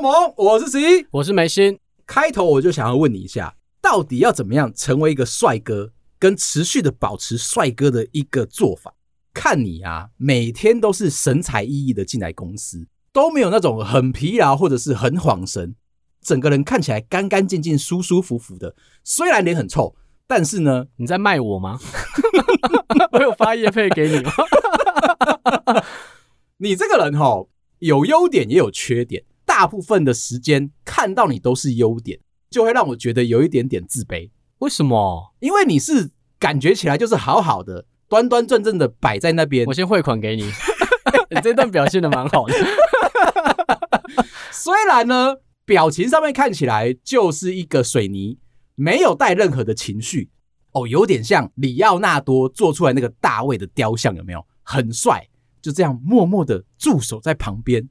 不要忙，我是十一，我是梅心。开头我就想要问你一下，到底要怎么样成为一个帅哥，跟持续的保持帅哥的一个做法？看你啊，每天都是神采奕奕的进来公司，都没有那种很疲劳或者是很恍神，整个人看起来干干净净、舒舒服服的。虽然脸很臭，但是呢，你在卖我吗？我有发业配给你吗？你这个人哈，有优点也有缺点。大部分的时间看到你都是优点，就会让我觉得有一点点自卑。为什么？因为你是感觉起来就是好好的、端端正正的摆在那边。我先汇款给你，你这段表现的蛮好的。虽然呢，表情上面看起来就是一个水泥，没有带任何的情绪。哦，有点像里奥纳多做出来那个大卫的雕像，有没有？很帅，就这样默默的驻守在旁边。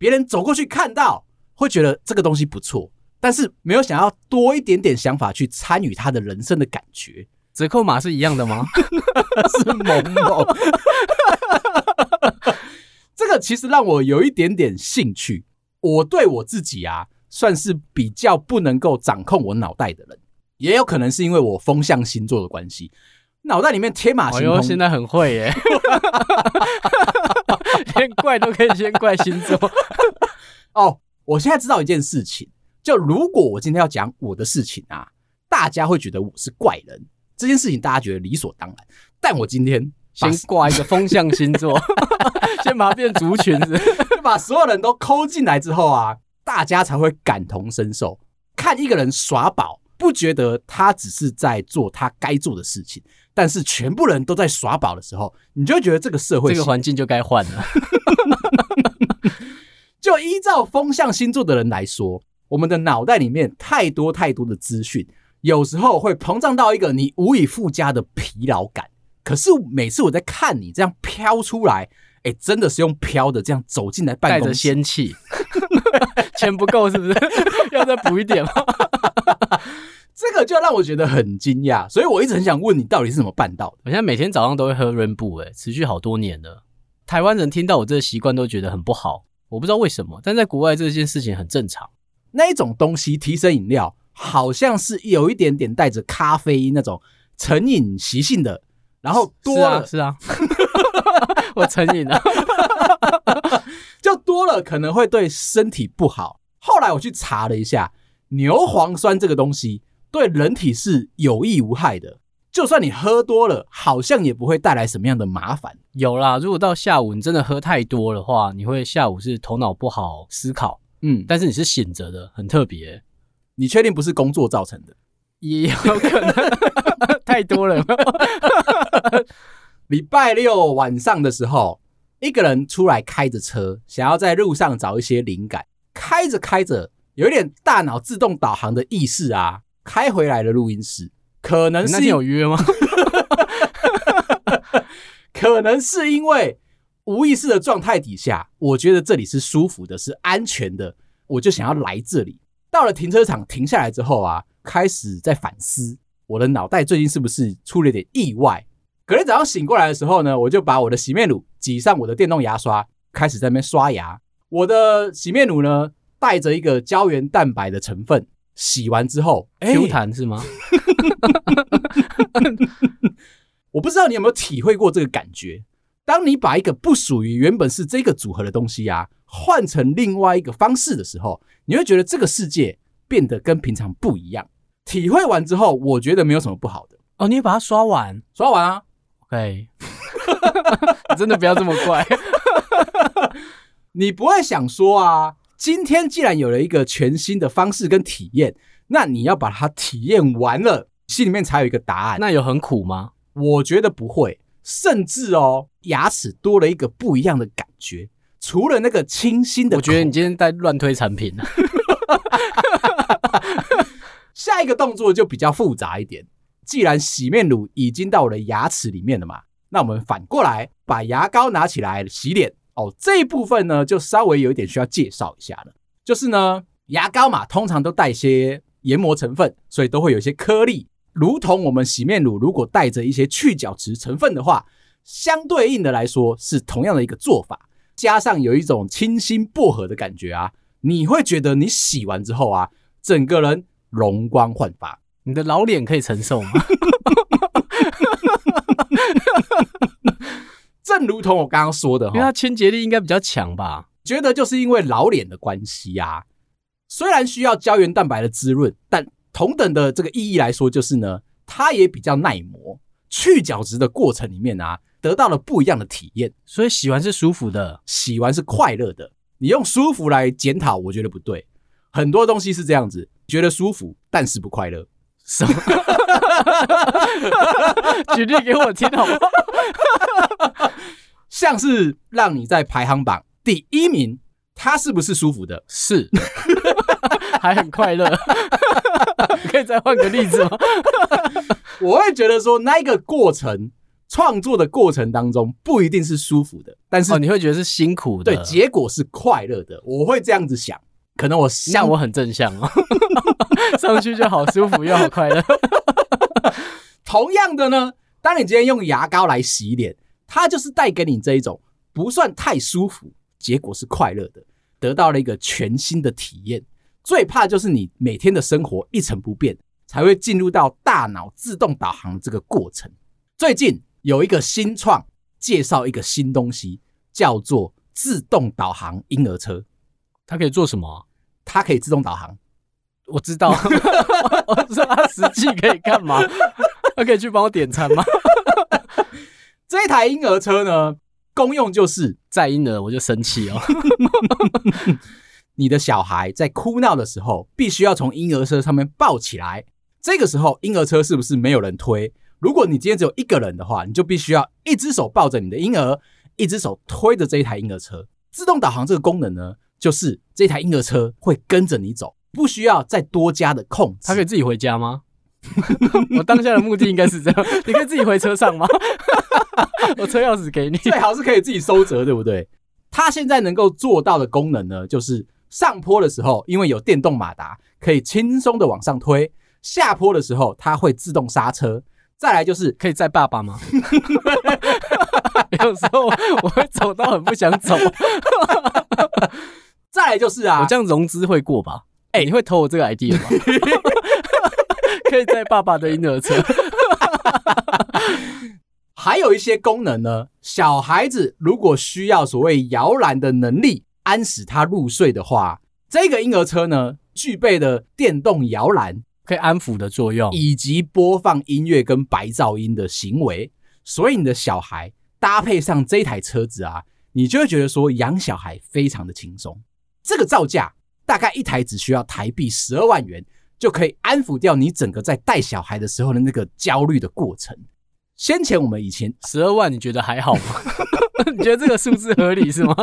别人走过去看到，会觉得这个东西不错，但是没有想要多一点点想法去参与他的人生的感觉。折扣码是一样的吗？是某某。这个其实让我有一点点兴趣。我对我自己啊，算是比较不能够掌控我脑袋的人，也有可能是因为我风象星座的关系。脑袋里面天马行空，现在很会耶，连怪都可以先怪星座。哦，我现在知道一件事情，就如果我今天要讲我的事情啊，大家会觉得我是怪人，这件事情大家觉得理所当然。但我今天先挂一个风象星座，先把它变族群子，就把所有人都抠进来之后啊，大家才会感同身受，看一个人耍宝，不觉得他只是在做他该做的事情。但是全部人都在耍宝的时候，你就会觉得这个社会、这个环境就该换了。就依照风象星座的人来说，我们的脑袋里面太多太多的资讯，有时候会膨胀到一个你无以复加的疲劳感。可是每次我在看你这样飘出来，哎，真的是用飘的这样走进来办公室，带着仙气，钱不够是不是？要再补一点吗？这个就让我觉得很惊讶，所以我一直很想问你，到底是怎么办到的？我现在每天早上都会喝 Rainbow，哎，持续好多年了。台湾人听到我这个习惯都觉得很不好，我不知道为什么，但在国外这件事情很正常。那一种东西提神饮料，好像是有一点点带着咖啡因那种成瘾习性的，然后多了是啊，是啊 我成瘾了，就多了可能会对身体不好。后来我去查了一下，牛磺酸这个东西。对人体是有益无害的，就算你喝多了，好像也不会带来什么样的麻烦。有啦，如果到下午你真的喝太多的话，你会下午是头脑不好思考，嗯，但是你是醒着的，很特别。你确定不是工作造成的？也有可能 太多了。礼拜六晚上的时候，一个人出来开着车，想要在路上找一些灵感，开着开着，有一点大脑自动导航的意识啊。开回来的录音室，可能是有约吗？可能是因为无意识的状态底下，我觉得这里是舒服的，是安全的，我就想要来这里。到了停车场停下来之后啊，开始在反思我的脑袋最近是不是出了一点意外。隔天早上醒过来的时候呢，我就把我的洗面乳挤上我的电动牙刷，开始在那边刷牙。我的洗面乳呢，带着一个胶原蛋白的成分。洗完之后，Q 弹是吗？我不知道你有没有体会过这个感觉。当你把一个不属于原本是这个组合的东西啊，换成另外一个方式的时候，你会觉得这个世界变得跟平常不一样。体会完之后，我觉得没有什么不好的。哦，你把它刷完，刷完啊？OK，真的不要这么怪。你不会想说啊？今天既然有了一个全新的方式跟体验，那你要把它体验完了，心里面才有一个答案。那有很苦吗？我觉得不会，甚至哦，牙齿多了一个不一样的感觉。除了那个清新的，我觉得你今天在乱推产品。下一个动作就比较复杂一点。既然洗面乳已经到我的牙齿里面了嘛，那我们反过来把牙膏拿起来洗脸。哦，这一部分呢，就稍微有一点需要介绍一下了。就是呢，牙膏嘛，通常都带一些研磨成分，所以都会有一些颗粒。如同我们洗面乳如果带着一些去角质成分的话，相对应的来说是同样的一个做法。加上有一种清新薄荷的感觉啊，你会觉得你洗完之后啊，整个人容光焕发。你的老脸可以承受吗？正如同我刚刚说的，因为它清洁力应该比较强吧？觉得就是因为老脸的关系呀。虽然需要胶原蛋白的滋润，但同等的这个意义来说，就是呢，它也比较耐磨。去角质的过程里面啊，得到了不一样的体验。所以洗完是舒服的，洗完是快乐的。你用舒服来检讨，我觉得不对。很多东西是这样子，觉得舒服，但是不快乐。什么？举例给我听好不好？像是让你在排行榜第一名，他是不是舒服的？是，还很快乐。可以再换个例子吗？我会觉得说，那个过程创作的过程当中不一定是舒服的，但是、哦、你会觉得是辛苦的，对，结果是快乐的。我会这样子想。可能我像我很正向哦，上去就好舒服又好快乐。同样的呢，当你今天用牙膏来洗脸，它就是带给你这一种不算太舒服，结果是快乐的，得到了一个全新的体验。最怕就是你每天的生活一成不变，才会进入到大脑自动导航这个过程。最近有一个新创介绍一个新东西，叫做自动导航婴儿车，它可以做什么？它可以自动导航，我知道。我说他实际可以干嘛？他可以去帮我点餐吗？这一台婴儿车呢，功用就是载婴儿，我就生气哦。你的小孩在哭闹的时候，必须要从婴儿车上面抱起来。这个时候，婴儿车是不是没有人推？如果你今天只有一个人的话，你就必须要一只手抱着你的婴儿，一只手推着这一台婴儿车。自动导航这个功能呢？就是这台婴儿车会跟着你走，不需要再多加的控制。他可以自己回家吗？我当下的目的应该是这样，你可以自己回车上吗？我车钥匙给你，最好是可以自己收折，对不对？它现在能够做到的功能呢，就是上坡的时候，因为有电动马达，可以轻松的往上推；下坡的时候，它会自动刹车。再来就是可以载爸爸吗？有时候我会走到很不想走。再来就是啊，我这样融资会过吧？哎、欸，你会偷我这个 idea 吗？可以在爸爸的婴儿车，还有一些功能呢。小孩子如果需要所谓摇篮的能力，安使他入睡的话，这个婴儿车呢，具备的电动摇篮可以安抚的作用，以及播放音乐跟白噪音的行为。所以你的小孩搭配上这台车子啊，你就会觉得说养小孩非常的轻松。这个造价大概一台只需要台币十二万元，就可以安抚掉你整个在带小孩的时候的那个焦虑的过程。先前我们以前十二万，你觉得还好吗？你觉得这个数字合理是吗？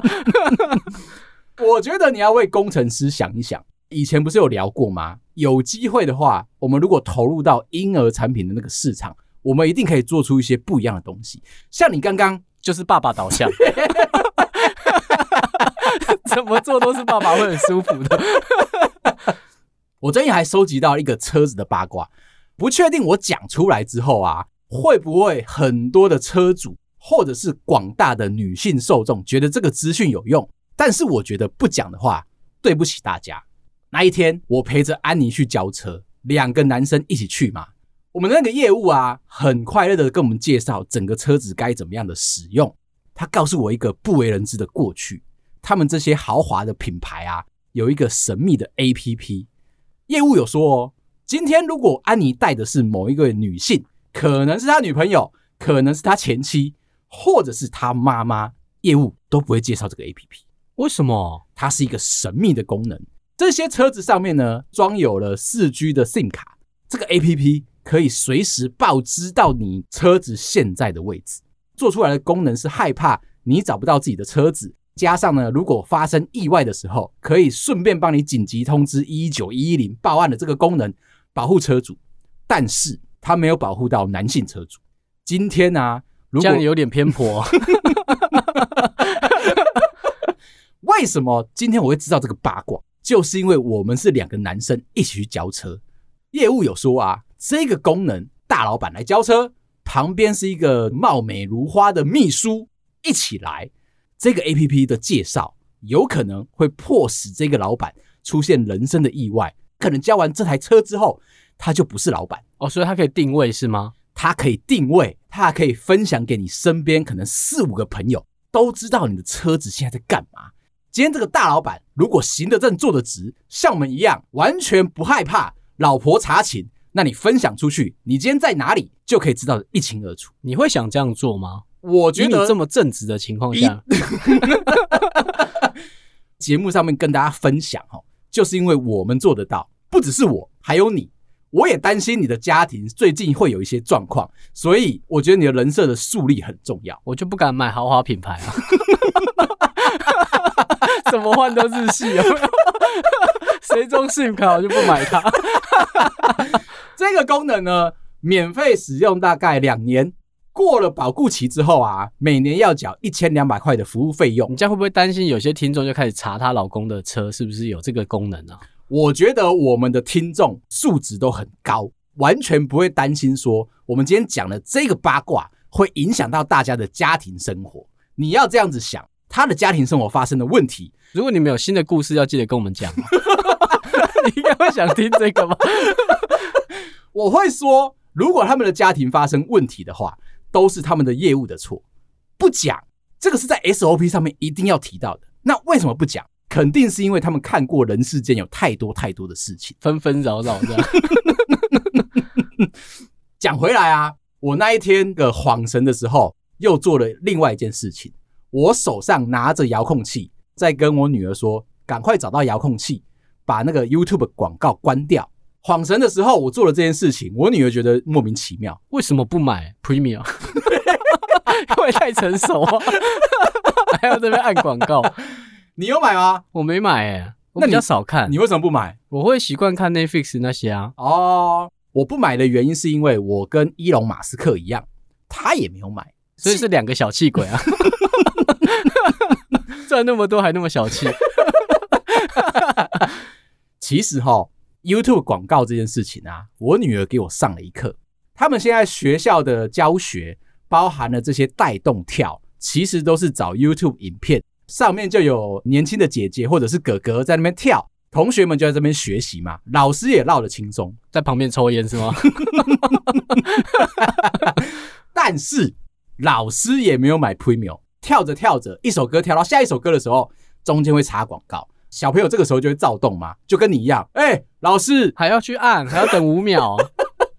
我觉得你要为工程师想一想。以前不是有聊过吗？有机会的话，我们如果投入到婴儿产品的那个市场，我们一定可以做出一些不一样的东西。像你刚刚就是爸爸导向。怎么做都是爸爸会很舒服的。我最近还收集到一个车子的八卦，不确定我讲出来之后啊，会不会很多的车主或者是广大的女性受众觉得这个资讯有用？但是我觉得不讲的话，对不起大家。那一天我陪着安妮去交车，两个男生一起去嘛。我们那个业务啊，很快乐的跟我们介绍整个车子该怎么样的使用。他告诉我一个不为人知的过去。他们这些豪华的品牌啊，有一个神秘的 APP。业务有说哦，今天如果安妮带的是某一个女性，可能是他女朋友，可能是他前妻，或者是他妈妈，业务都不会介绍这个 APP。为什么？它是一个神秘的功能。这些车子上面呢，装有了四 G 的 SIM 卡，这个 APP 可以随时报知到你车子现在的位置。做出来的功能是害怕你找不到自己的车子。加上呢，如果发生意外的时候，可以顺便帮你紧急通知一一九一一零报案的这个功能，保护车主。但是它没有保护到男性车主。今天呢、啊，如果这样有点偏颇。为什么今天我会知道这个八卦？就是因为我们是两个男生一起去交车。业务有说啊，这个功能大老板来交车，旁边是一个貌美如花的秘书一起来。这个 APP 的介绍有可能会迫使这个老板出现人生的意外。可能交完这台车之后，他就不是老板哦，所以他可以定位是吗？他可以定位，他还可以分享给你身边可能四五个朋友，都知道你的车子现在在干嘛。今天这个大老板如果行得正、坐得直，像我们一样，完全不害怕老婆查寝，那你分享出去，你今天在哪里就可以知道的一清二楚。你会想这样做吗？我觉得你这么正直的情况下，节目上面跟大家分享哦，就是因为我们做得到，不只是我，还有你。我也担心你的家庭最近会有一些状况，所以我觉得你的人设的树立很重要。我就不敢买豪华品牌啊，怎么换都日系啊，谁装 SIM 卡我就不买它。这个功能呢，免费使用大概两年，过了保固期之后啊，每年要缴一千两百块的服务费用。你这样会不会担心有些听众就开始查她老公的车是不是有这个功能啊？我觉得我们的听众素质都很高，完全不会担心说我们今天讲的这个八卦会影响到大家的家庭生活。你要这样子想，他的家庭生活发生的问题，如果你们有新的故事，要记得跟我们讲。你应该会想听这个吧？我会说，如果他们的家庭发生问题的话，都是他们的业务的错。不讲，这个是在 SOP 上面一定要提到的。那为什么不讲？肯定是因为他们看过人世间有太多太多的事情，纷纷扰扰这样。讲回来啊，我那一天的恍神的时候，又做了另外一件事情。我手上拿着遥控器，在跟我女儿说：“赶快找到遥控器，把那个 YouTube 广告关掉。”恍神的时候，我做了这件事情，我女儿觉得莫名其妙，为什么不买 Premium？因为太成熟啊，还要这边按广告。你有买吗？我没买诶、欸，我比较少看。你为什么不买？我会习惯看 Netflix 那些啊。哦，我不买的原因是因为我跟伊隆马斯克一样，他也没有买，所以是两个小气鬼啊。赚那么多还那么小气。其实哈，YouTube 广告这件事情啊，我女儿给我上了一课。他们现在学校的教学包含了这些带动跳，其实都是找 YouTube 影片。上面就有年轻的姐姐或者是哥哥在那边跳，同学们就在这边学习嘛，老师也闹得轻松，在旁边抽烟是吗？但是老师也没有买 Premium，跳着跳着，一首歌跳到下一首歌的时候，中间会插广告，小朋友这个时候就会躁动嘛，就跟你一样，哎、欸，老师还要去按，还要等五秒，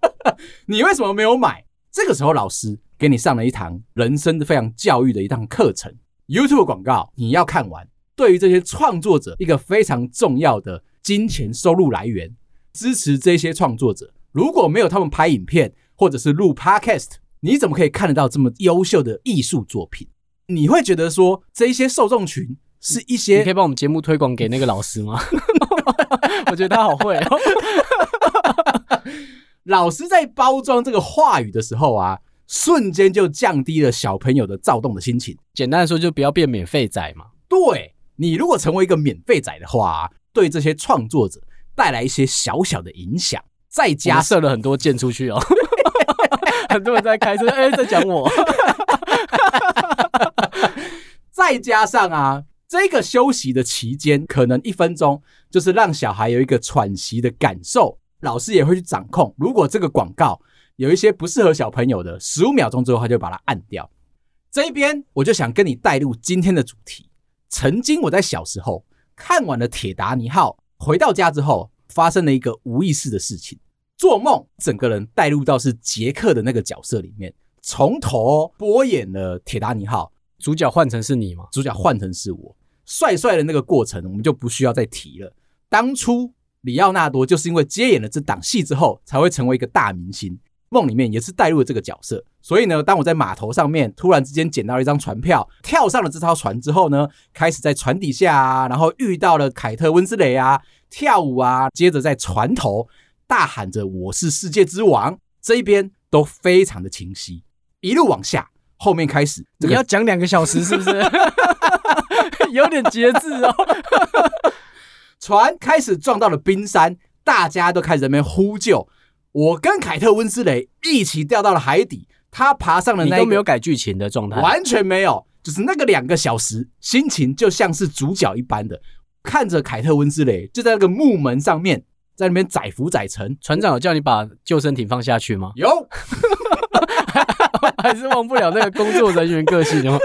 你为什么没有买？这个时候老师给你上了一堂人生的非常教育的一堂课程。YouTube 广告你要看完，对于这些创作者一个非常重要的金钱收入来源，支持这些创作者。如果没有他们拍影片或者是录 Podcast，你怎么可以看得到这么优秀的艺术作品？你会觉得说这一些受众群是一些？你可以帮我们节目推广给那个老师吗？我觉得他好会哦。老师在包装这个话语的时候啊。瞬间就降低了小朋友的躁动的心情。简单的说，就不要变免费仔嘛。对，你如果成为一个免费仔的话，对这些创作者带来一些小小的影响。再加射了很多箭出去哦，很多人在开车，哎、欸，在讲我。再加上啊，这个休息的期间，可能一分钟就是让小孩有一个喘息的感受。老师也会去掌控，如果这个广告。有一些不适合小朋友的，十五秒钟之后他就把它按掉。这一边我就想跟你带入今天的主题。曾经我在小时候看完了《铁达尼号》，回到家之后发生了一个无意识的事情，做梦整个人带入到是杰克的那个角色里面，从头播演了《铁达尼号》，主角换成是你吗？主角换成是我，帅帅的那个过程我们就不需要再提了。当初里奥纳多就是因为接演了这档戏之后，才会成为一个大明星。梦里面也是带入了这个角色，所以呢，当我在码头上面突然之间捡到一张船票，跳上了这艘船之后呢，开始在船底下啊，然后遇到了凯特温丝蕾啊，跳舞啊，接着在船头大喊着“我是世界之王”，这一边都非常的清晰。一路往下，后面开始，你要讲两个小时是不是？有点节制哦。船开始撞到了冰山，大家都开始在那边呼救。我跟凯特温斯雷一起掉到了海底，他爬上了那个，你都没有改剧情的状态，完全没有，就就是那个两个小时，心情就像是主角一般的，看着凯特温斯雷就在那个木门上面，在那边载浮载沉。船长有叫你把救生艇放下去吗？有，还是忘不了那个工作人员个性哦。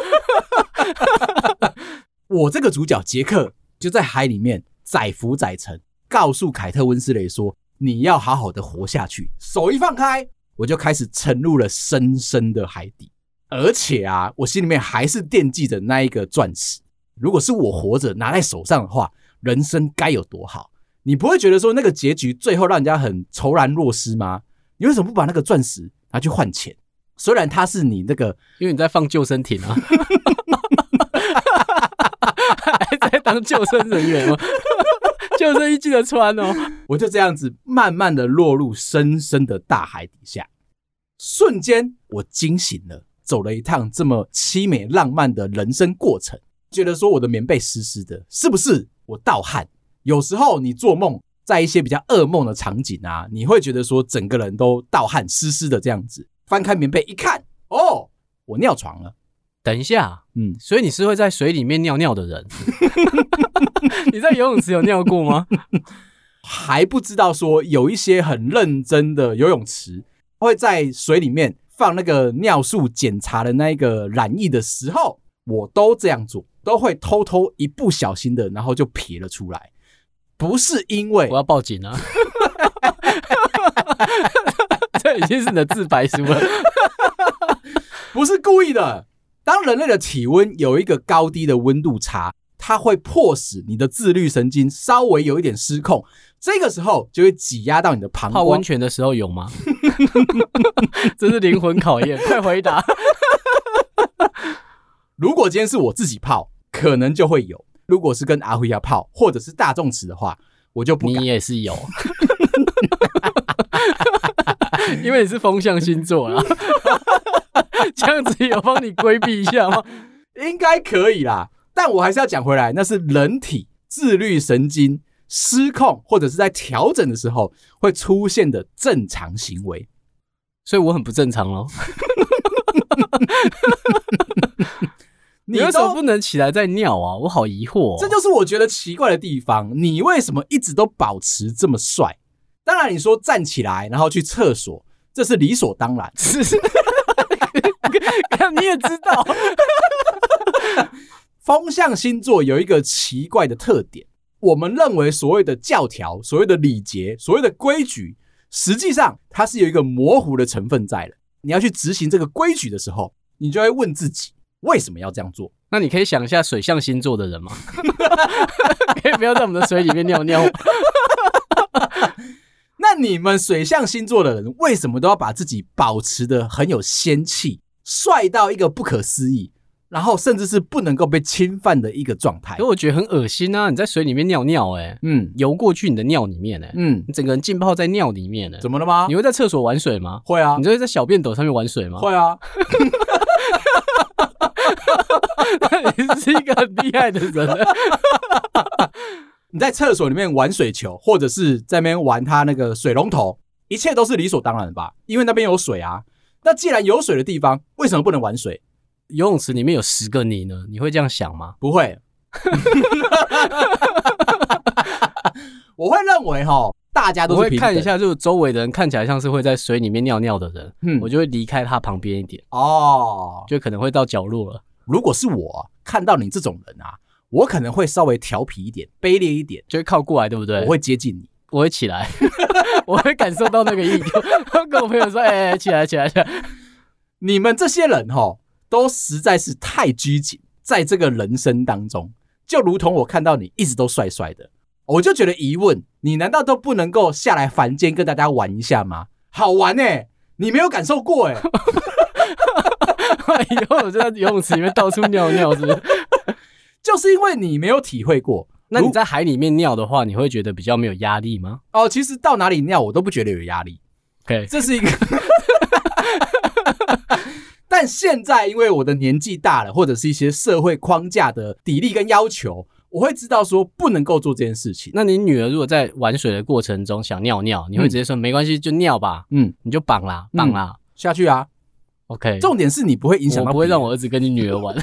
我这个主角杰克就在海里面载浮载沉，告诉凯特温斯雷说：“你要好好的活下去。”手一放开，我就开始沉入了深深的海底。而且啊，我心里面还是惦记着那一个钻石。如果是我活着拿在手上的话，人生该有多好？你不会觉得说那个结局最后让人家很惆然若失吗？你为什么不把那个钻石拿去换钱？虽然它是你那个，因为你在放救生艇啊，还在当救生人员吗？救生衣记得穿哦。我就这样子慢慢的落入深深的大海底下，瞬间我惊醒了。走了一趟这么凄美浪漫的人生过程，觉得说我的棉被湿湿的，是不是我盗汗？有时候你做梦，在一些比较噩梦的场景啊，你会觉得说整个人都盗汗湿湿的这样子。翻开棉被一看，哦，我尿床了。等一下，嗯，所以你是会在水里面尿尿的人？你在游泳池有尿过吗？还不知道说有一些很认真的游泳池会在水里面。放那个尿素检查的那个染液的时候，我都这样做，都会偷偷一不小心的，然后就撇了出来。不是因为我要报警啊，这 已经是你的自白书了，不是故意的。当人类的体温有一个高低的温度差，它会迫使你的自律神经稍微有一点失控。这个时候就会挤压到你的膀胱。泡温泉的时候有吗？这是灵魂考验，快回答！如果今天是我自己泡，可能就会有；如果是跟阿辉要泡，或者是大众池的话，我就不敢。你也是有，因为你是风象星座啊。这样子有帮你规避一下吗？应该可以啦。但我还是要讲回来，那是人体自律神经。失控或者是在调整的时候会出现的正常行为，所以我很不正常咯。你为什么不能起来再尿啊？我好疑惑哦。这就是我觉得奇怪的地方。你为什么一直都保持这么帅？当然，你说站起来然后去厕所，这是理所当然。是，你也知道，风象星座有一个奇怪的特点。我们认为所谓的教条、所谓的礼节、所谓的规矩，实际上它是有一个模糊的成分在的。你要去执行这个规矩的时候，你就会问自己为什么要这样做？那你可以想一下水象星座的人吗？可以不要在我们的水里面尿尿。那你们水象星座的人为什么都要把自己保持的很有仙气，帅到一个不可思议？然后甚至是不能够被侵犯的一个状态，因为我觉得很恶心啊！你在水里面尿尿，欸，诶嗯，游过去你的尿里面，欸，诶嗯，你整个人浸泡在尿里面，欸，诶怎么了吗？你会在厕所玩水吗？会啊，你就会在小便斗上面玩水吗？会啊，你是一个很厉害的人。你在厕所里面玩水球，或者是在那边玩他那个水龙头，一切都是理所当然的吧？因为那边有水啊。那既然有水的地方，为什么不能玩水？游泳池里面有十个你呢？你会这样想吗？不会，我会认为哈，大家都是。我会看一下，就是周围的人看起来像是会在水里面尿尿的人，嗯，我就会离开他旁边一点哦，就可能会到角落了。如果是我看到你这种人啊，我可能会稍微调皮一点、卑劣一点，就会靠过来，对不对？我会接近你，我会起来，我会感受到那个意图，跟我朋友说：“哎、欸，起来，起来，起来！”你们这些人哈。都实在是太拘谨，在这个人生当中，就如同我看到你一直都帅帅的，我就觉得疑问：你难道都不能够下来凡间跟大家玩一下吗？好玩哎、欸，你没有感受过哎、欸，以后我就在游泳池里面到处尿尿，是不是？就是因为你没有体会过。那你在海里面尿的话，你会觉得比较没有压力吗？哦，其实到哪里尿我都不觉得有压力。OK，，这是一个。但现在，因为我的年纪大了，或者是一些社会框架的砥砺跟要求，我会知道说不能够做这件事情。那你女儿如果在玩水的过程中想尿尿，你会直接说、嗯、没关系，就尿吧，嗯，你就绑啦，绑啦、嗯、下去啊。OK，重点是你不会影响到，不会让我儿子跟你女儿玩。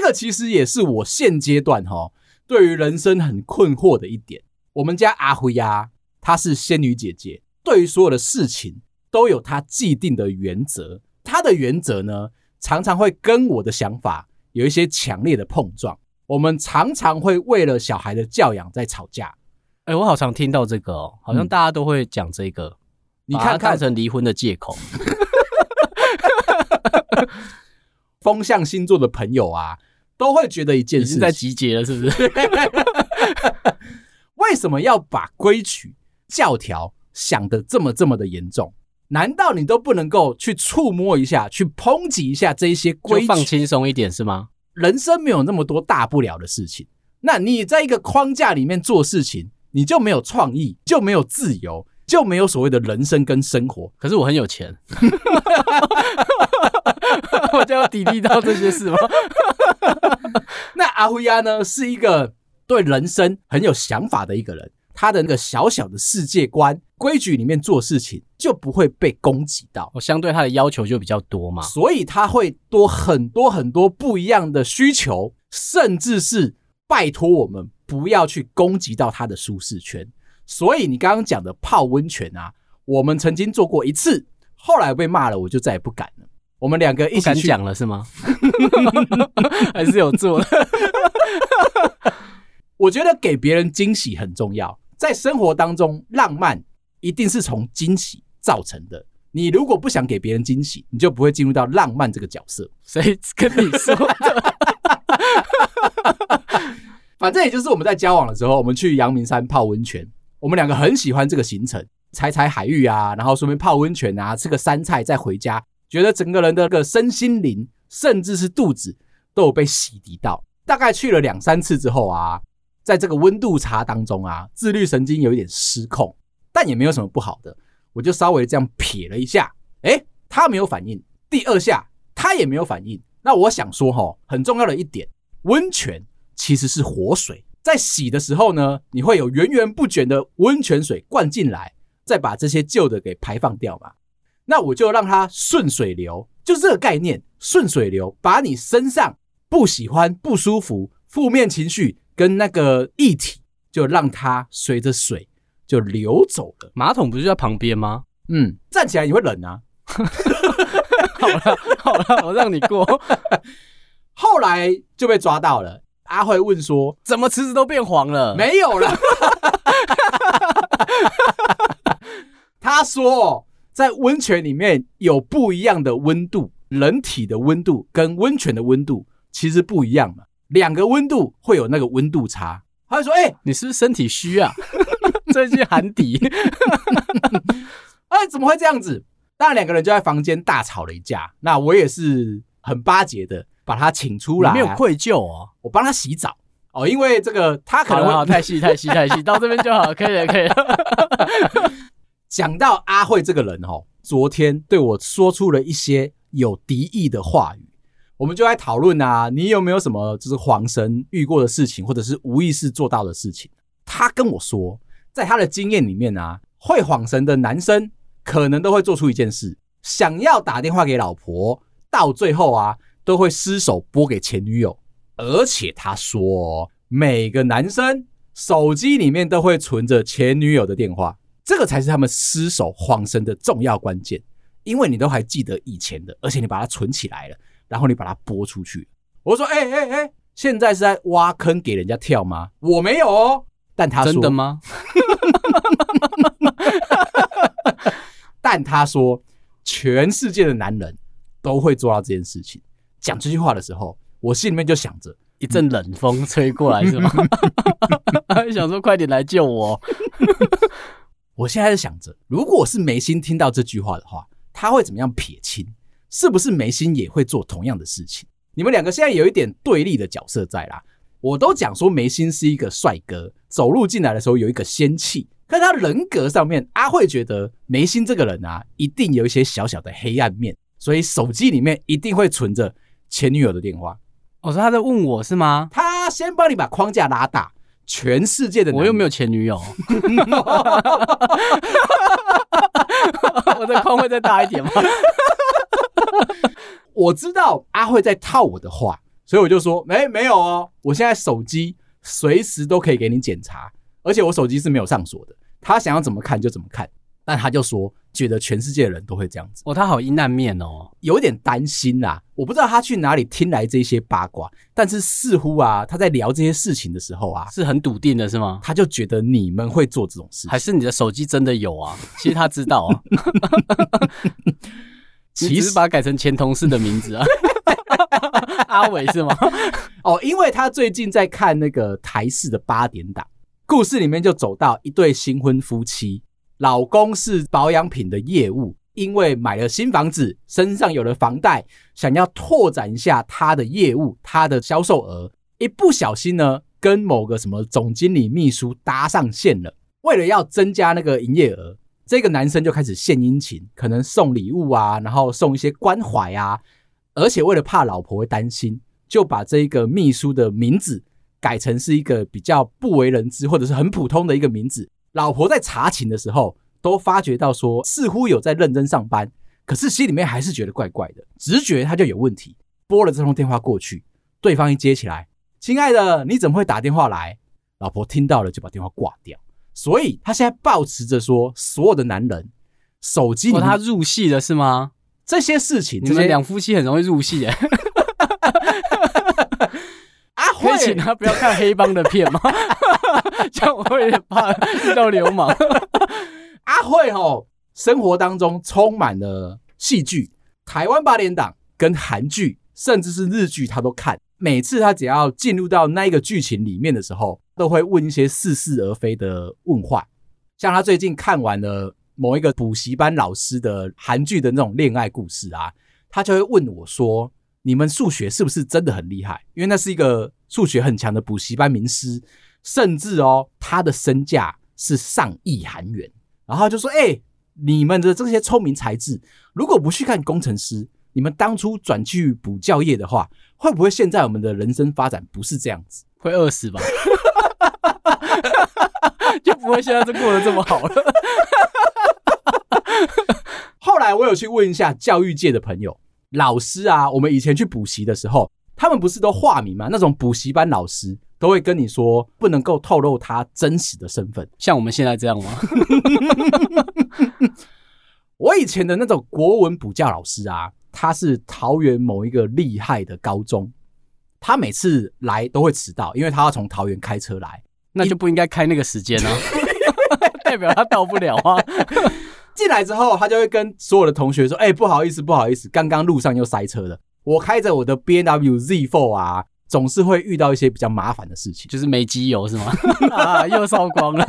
个其实也是我现阶段哈对于人生很困惑的一点。我们家阿辉呀，她是仙女姐姐，对于所有的事情都有她既定的原则。她的原则呢，常常会跟我的想法有一些强烈的碰撞。我们常常会为了小孩的教养在吵架。哎，我好常听到这个哦，好像大家都会讲这个。你看，看成离婚的借口。风象星座的朋友啊，都会觉得一件事情，在集结了，是不是？为什么要把规矩教条想得这么这么的严重？难道你都不能够去触摸一下，去抨击一下这一些规矩？放轻松一点是吗？人生没有那么多大不了的事情。那你在一个框架里面做事情，你就没有创意，就没有自由，就没有所谓的人生跟生活。可是我很有钱，我就要抵御到这些事吗？那阿辉亚呢，是一个。对人生很有想法的一个人，他的那个小小的世界观、规矩里面做事情就不会被攻击到。我相对他的要求就比较多嘛，所以他会多很多很多不一样的需求，甚至是拜托我们不要去攻击到他的舒适圈。所以你刚刚讲的泡温泉啊，我们曾经做过一次，后来被骂了，我就再也不敢了。我们两个一起去讲了是吗？还是有做的？我觉得给别人惊喜很重要，在生活当中，浪漫一定是从惊喜造成的。你如果不想给别人惊喜，你就不会进入到浪漫这个角色。所以跟你说的，反正也就是我们在交往的时候，我们去阳明山泡温泉，我们两个很喜欢这个行程，踩踩海域啊，然后顺便泡温泉啊，吃个山菜再回家，觉得整个人的个身心灵，甚至是肚子都有被洗涤到。大概去了两三次之后啊。在这个温度差当中啊，自律神经有一点失控，但也没有什么不好的，我就稍微这样瞥了一下，诶，他没有反应。第二下他也没有反应。那我想说齁，很重要的一点，温泉其实是活水，在洗的时候呢，你会有源源不绝的温泉水灌进来，再把这些旧的给排放掉嘛。那我就让它顺水流，就是这个概念，顺水流，把你身上不喜欢、不舒服、负面情绪。跟那个液体，就让它随着水就流走了。马桶不是在旁边吗？嗯，站起来你会冷啊。好了好了，我让你过。后来就被抓到了。阿慧问说：“怎么池子都变黄了？”没有了。他说，在温泉里面有不一样的温度，人体的温度跟温泉的温度其实不一样嘛。两个温度会有那个温度差，他就说：“哎、欸，你是不是身体虚啊？最近寒底。”哎，怎么会这样子？当然，两个人就在房间大吵了一架。那我也是很巴结的，把他请出来，没有愧疚哦。我帮他洗澡哦，因为这个他可能太细太细太细，到这边就好，可以了可以了。讲到阿慧这个人哦，昨天对我说出了一些有敌意的话语。我们就来讨论啊，你有没有什么就是恍神遇过的事情，或者是无意识做到的事情？他跟我说，在他的经验里面啊，会恍神的男生可能都会做出一件事，想要打电话给老婆，到最后啊，都会失手拨给前女友。而且他说，每个男生手机里面都会存着前女友的电话，这个才是他们失手谎神的重要关键，因为你都还记得以前的，而且你把它存起来了。然后你把它播出去，我说：“哎哎哎，现在是在挖坑给人家跳吗？”我没有哦，但他说真的吗？但他说，全世界的男人都会做到这件事情。讲这句话的时候，我心里面就想着一阵冷风吹过来，是吗？想说快点来救我。我现在是想着，如果是眉心听到这句话的话，他会怎么样撇清？是不是眉心也会做同样的事情？你们两个现在有一点对立的角色在啦。我都讲说眉心是一个帅哥，走路进来的时候有一个仙气，可是他人格上面，阿慧觉得眉心这个人啊，一定有一些小小的黑暗面，所以手机里面一定会存着前女友的电话。我说他在问我是吗？他先帮你把框架拉大，全世界的我又没有前女友，我的框会再大一点吗？我知道阿慧在套我的话，所以我就说，没没有哦，我现在手机随时都可以给你检查，而且我手机是没有上锁的，他想要怎么看就怎么看。但他就说，觉得全世界的人都会这样子。哦，他好阴暗面哦，有点担心啦。我不知道他去哪里听来这些八卦，但是似乎啊，他在聊这些事情的时候啊，是很笃定的，是吗？他就觉得你们会做这种事，还是你的手机真的有啊？其实他知道啊，其实把他改成前同事的名字啊，阿伟是吗？哦，因为他最近在看那个台视的八点档，故事里面就走到一对新婚夫妻。老公是保养品的业务，因为买了新房子，身上有了房贷，想要拓展一下他的业务，他的销售额，一不小心呢，跟某个什么总经理秘书搭上线了。为了要增加那个营业额，这个男生就开始献殷勤，可能送礼物啊，然后送一些关怀啊，而且为了怕老婆会担心，就把这个秘书的名字改成是一个比较不为人知或者是很普通的一个名字。老婆在查寝的时候，都发觉到说似乎有在认真上班，可是心里面还是觉得怪怪的，直觉他就有问题。拨了这通电话过去，对方一接起来：“亲爱的，你怎么会打电话来？”老婆听到了就把电话挂掉。所以他现在抱持着说，所有的男人手机里、哦、他入戏了是吗？这些事情，你们两夫妻很容易入戏哎。阿慧，请他不要看黑帮的片吗？这样我会怕遇到流氓。阿慧哦，生活当中充满了戏剧，台湾八点档跟韩剧，甚至是日剧，他都看。每次他只要进入到那一个剧情里面的时候，都会问一些似是而非的问话。像他最近看完了某一个补习班老师的韩剧的那种恋爱故事啊，他就会问我说。你们数学是不是真的很厉害？因为那是一个数学很强的补习班名师，甚至哦，他的身价是上亿韩元。然后就说：“哎、欸，你们的这些聪明才智，如果不去看工程师，你们当初转去补教业的话，会不会现在我们的人生发展不是这样子？会饿死吧？就不会现在就过得这么好了。”后来我有去问一下教育界的朋友。老师啊，我们以前去补习的时候，他们不是都化名吗？那种补习班老师都会跟你说，不能够透露他真实的身份，像我们现在这样吗？我以前的那种国文补教老师啊，他是桃园某一个厉害的高中，他每次来都会迟到，因为他要从桃园开车来，那就不应该开那个时间啊，代表他到不了啊。进来之后，他就会跟所有的同学说：“哎、欸，不好意思，不好意思，刚刚路上又塞车了。我开着我的 BMW Z4 啊，总是会遇到一些比较麻烦的事情，就是没机油是吗？啊，又烧光了，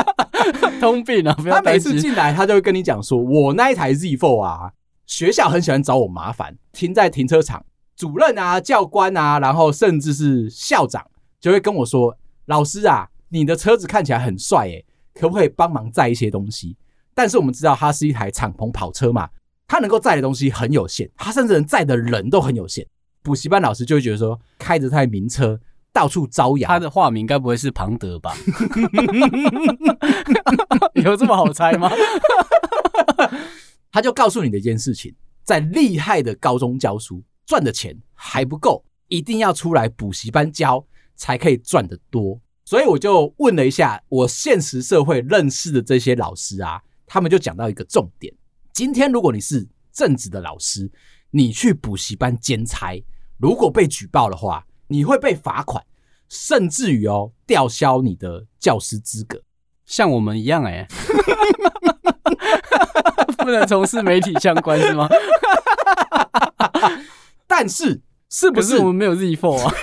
通病啊！不要他每次进来，他就会跟你讲说：我那一台 Z Four 啊，学校很喜欢找我麻烦，停在停车场，主任啊、教官啊，然后甚至是校长，就会跟我说：老师啊，你的车子看起来很帅，诶，可不可以帮忙载一些东西？”但是我们知道，它是一台敞篷跑车嘛，它能够载的东西很有限，他甚至能载的人都很有限。补习班老师就会觉得说，开着台名车到处招摇。他的化名该不会是庞德吧？有这么好猜吗？他就告诉你的一件事情，在厉害的高中教书赚的钱还不够，一定要出来补习班教才可以赚得多。所以我就问了一下我现实社会认识的这些老师啊。他们就讲到一个重点：今天如果你是正职的老师，你去补习班兼差，如果被举报的话，你会被罚款，甚至于哦吊销你的教师资格，像我们一样哎、欸，不能从事媒体相关是吗？但是是不是，是我们没有 Z4 啊？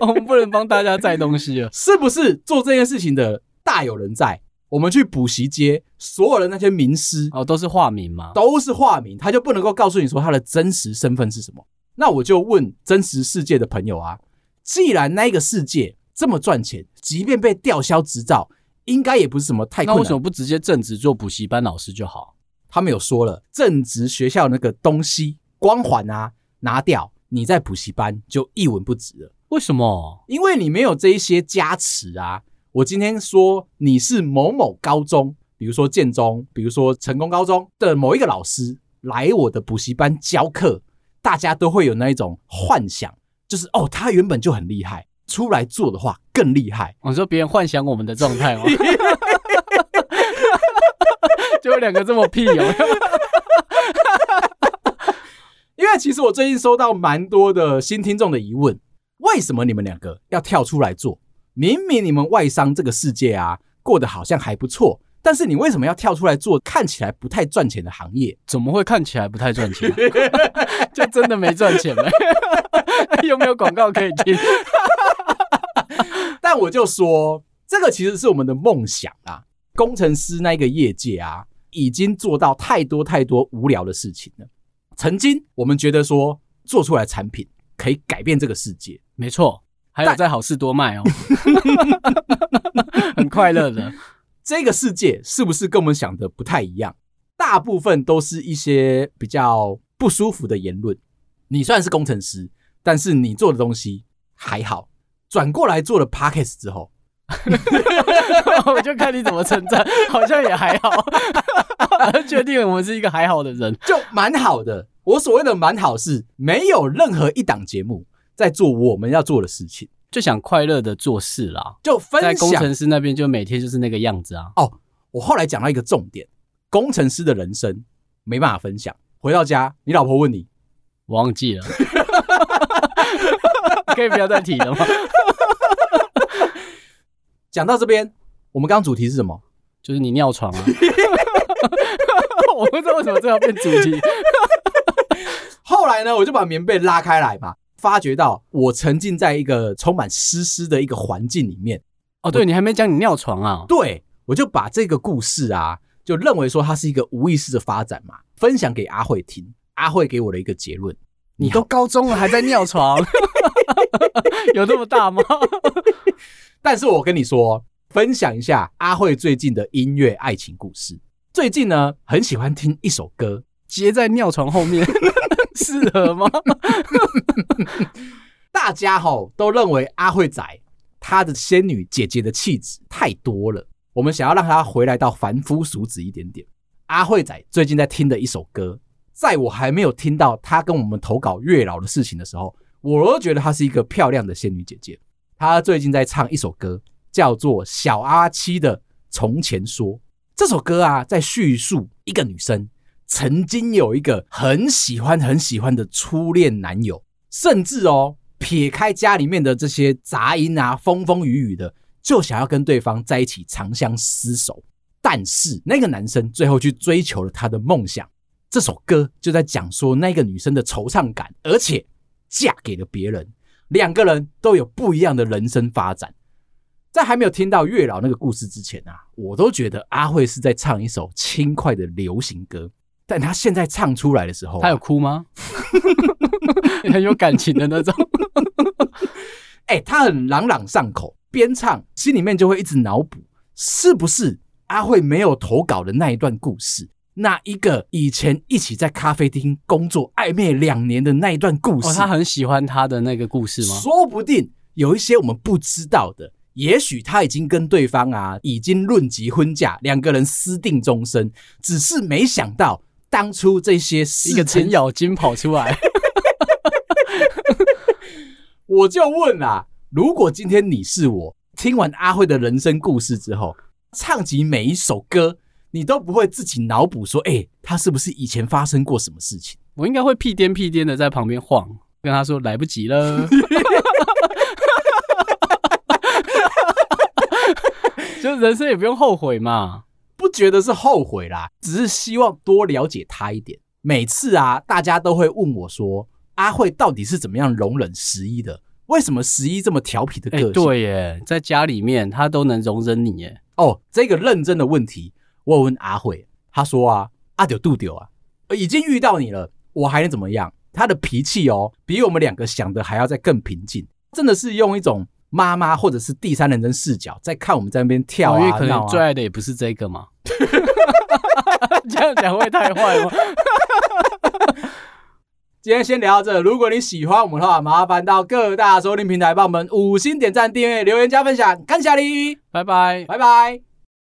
我们不能帮大家载东西了，是不是做这件事情的大有人在？我们去补习街，所有的那些名师哦，都是化名吗？都是化名，他就不能够告诉你说他的真实身份是什么。那我就问真实世界的朋友啊，既然那个世界这么赚钱，即便被吊销执照，应该也不是什么太困难。那为什么不直接正职做补习班老师就好？他们有说了，正职学校那个东西光环啊拿掉，你在补习班就一文不值了。为什么？因为你没有这一些加持啊。我今天说你是某某高中，比如说建中，比如说成功高中的某一个老师来我的补习班教课，大家都会有那一种幻想，就是哦，他原本就很厉害，出来做的话更厉害。我说别人幻想我们的状态吗？就有两个这么屁哦。因为其实我最近收到蛮多的新听众的疑问，为什么你们两个要跳出来做？明明你们外商这个世界啊，过得好像还不错。但是你为什么要跳出来做看起来不太赚钱的行业？怎么会看起来不太赚钱？就真的没赚钱吗？有没有广告可以听？但我就说，这个其实是我们的梦想啊！工程师那个业界啊，已经做到太多太多无聊的事情了。曾经我们觉得说，做出来产品可以改变这个世界，没错，还有在好事多卖哦，很快乐的。这个世界是不是跟我们想的不太一样？大部分都是一些比较不舒服的言论。你虽然是工程师，但是你做的东西还好。转过来做了 Podcast 之后，我就看你怎么称赞，好像也还好。确定我们是一个还好的人，就蛮好的。我所谓的蛮好是，没有任何一档节目在做我们要做的事情。就想快乐的做事啦，就分享。在工程师那边，就每天就是那个样子啊。哦，我后来讲到一个重点，工程师的人生没办法分享。回到家，你老婆问你，我忘记了，可以不要再提了吗？讲到这边，我们刚刚主题是什么？就是你尿床啊。我不知道为什么这要变主题。后来呢，我就把棉被拉开来嘛。发觉到我沉浸在一个充满湿湿的一个环境里面哦，对，你还没讲你尿床啊？对，我就把这个故事啊，就认为说它是一个无意识的发展嘛，分享给阿慧听。阿慧给我的一个结论：你都高中了还在尿床，有那么大吗？但是我跟你说，分享一下阿慧最近的音乐爱情故事。最近呢，很喜欢听一首歌，接在尿床后面。适合吗？大家吼都认为阿慧仔她的仙女姐姐的气质太多了，我们想要让她回来到凡夫俗子一点点。阿慧仔最近在听的一首歌，在我还没有听到她跟我们投稿月老的事情的时候，我都觉得她是一个漂亮的仙女姐姐。她最近在唱一首歌，叫做小阿七的《从前说》。这首歌啊，在叙述一个女生。曾经有一个很喜欢很喜欢的初恋男友，甚至哦，撇开家里面的这些杂音啊，风风雨雨的，就想要跟对方在一起长相厮守。但是那个男生最后去追求了他的梦想。这首歌就在讲说那个女生的惆怅感，而且嫁给了别人，两个人都有不一样的人生发展。在还没有听到月老那个故事之前啊，我都觉得阿慧是在唱一首轻快的流行歌。但他现在唱出来的时候，他有哭吗？很有感情的那种。哎、欸，他很朗朗上口，边唱心里面就会一直脑补，是不是阿慧没有投稿的那一段故事？那一个以前一起在咖啡厅工作暧昧两年的那一段故事？哦，他很喜欢他的那个故事吗？说不定有一些我们不知道的。也许他已经跟对方啊，已经论及婚嫁，两个人私定终身，只是没想到。当初这些事一个程咬金跑出来，我就问啊，如果今天你是我，听完阿慧的人生故事之后，唱起每一首歌，你都不会自己脑补说，哎，他是不是以前发生过什么事情？我应该会屁颠屁颠的在旁边晃，跟他说来不及了，就人生也不用后悔嘛。不觉得是后悔啦，只是希望多了解他一点。每次啊，大家都会问我说：“阿慧到底是怎么样容忍十一的？为什么十一这么调皮的个性？”欸、对耶，在家里面他都能容忍你耶。哦，这个认真的问题，我问阿慧，他说啊：“阿丢杜丢啊，已经遇到你了，我还能怎么样？”他的脾气哦，比我们两个想的还要再更平静，真的是用一种。妈妈或者是第三人称视角在看我们在那边跳啊，因为可能最爱的也不是这个嘛。这样讲会太坏吗？今天先聊到这。如果你喜欢我们的话，麻烦到各大收听平台帮我们五星点赞、订阅、留言、加分享，感谢你，拜拜，拜拜。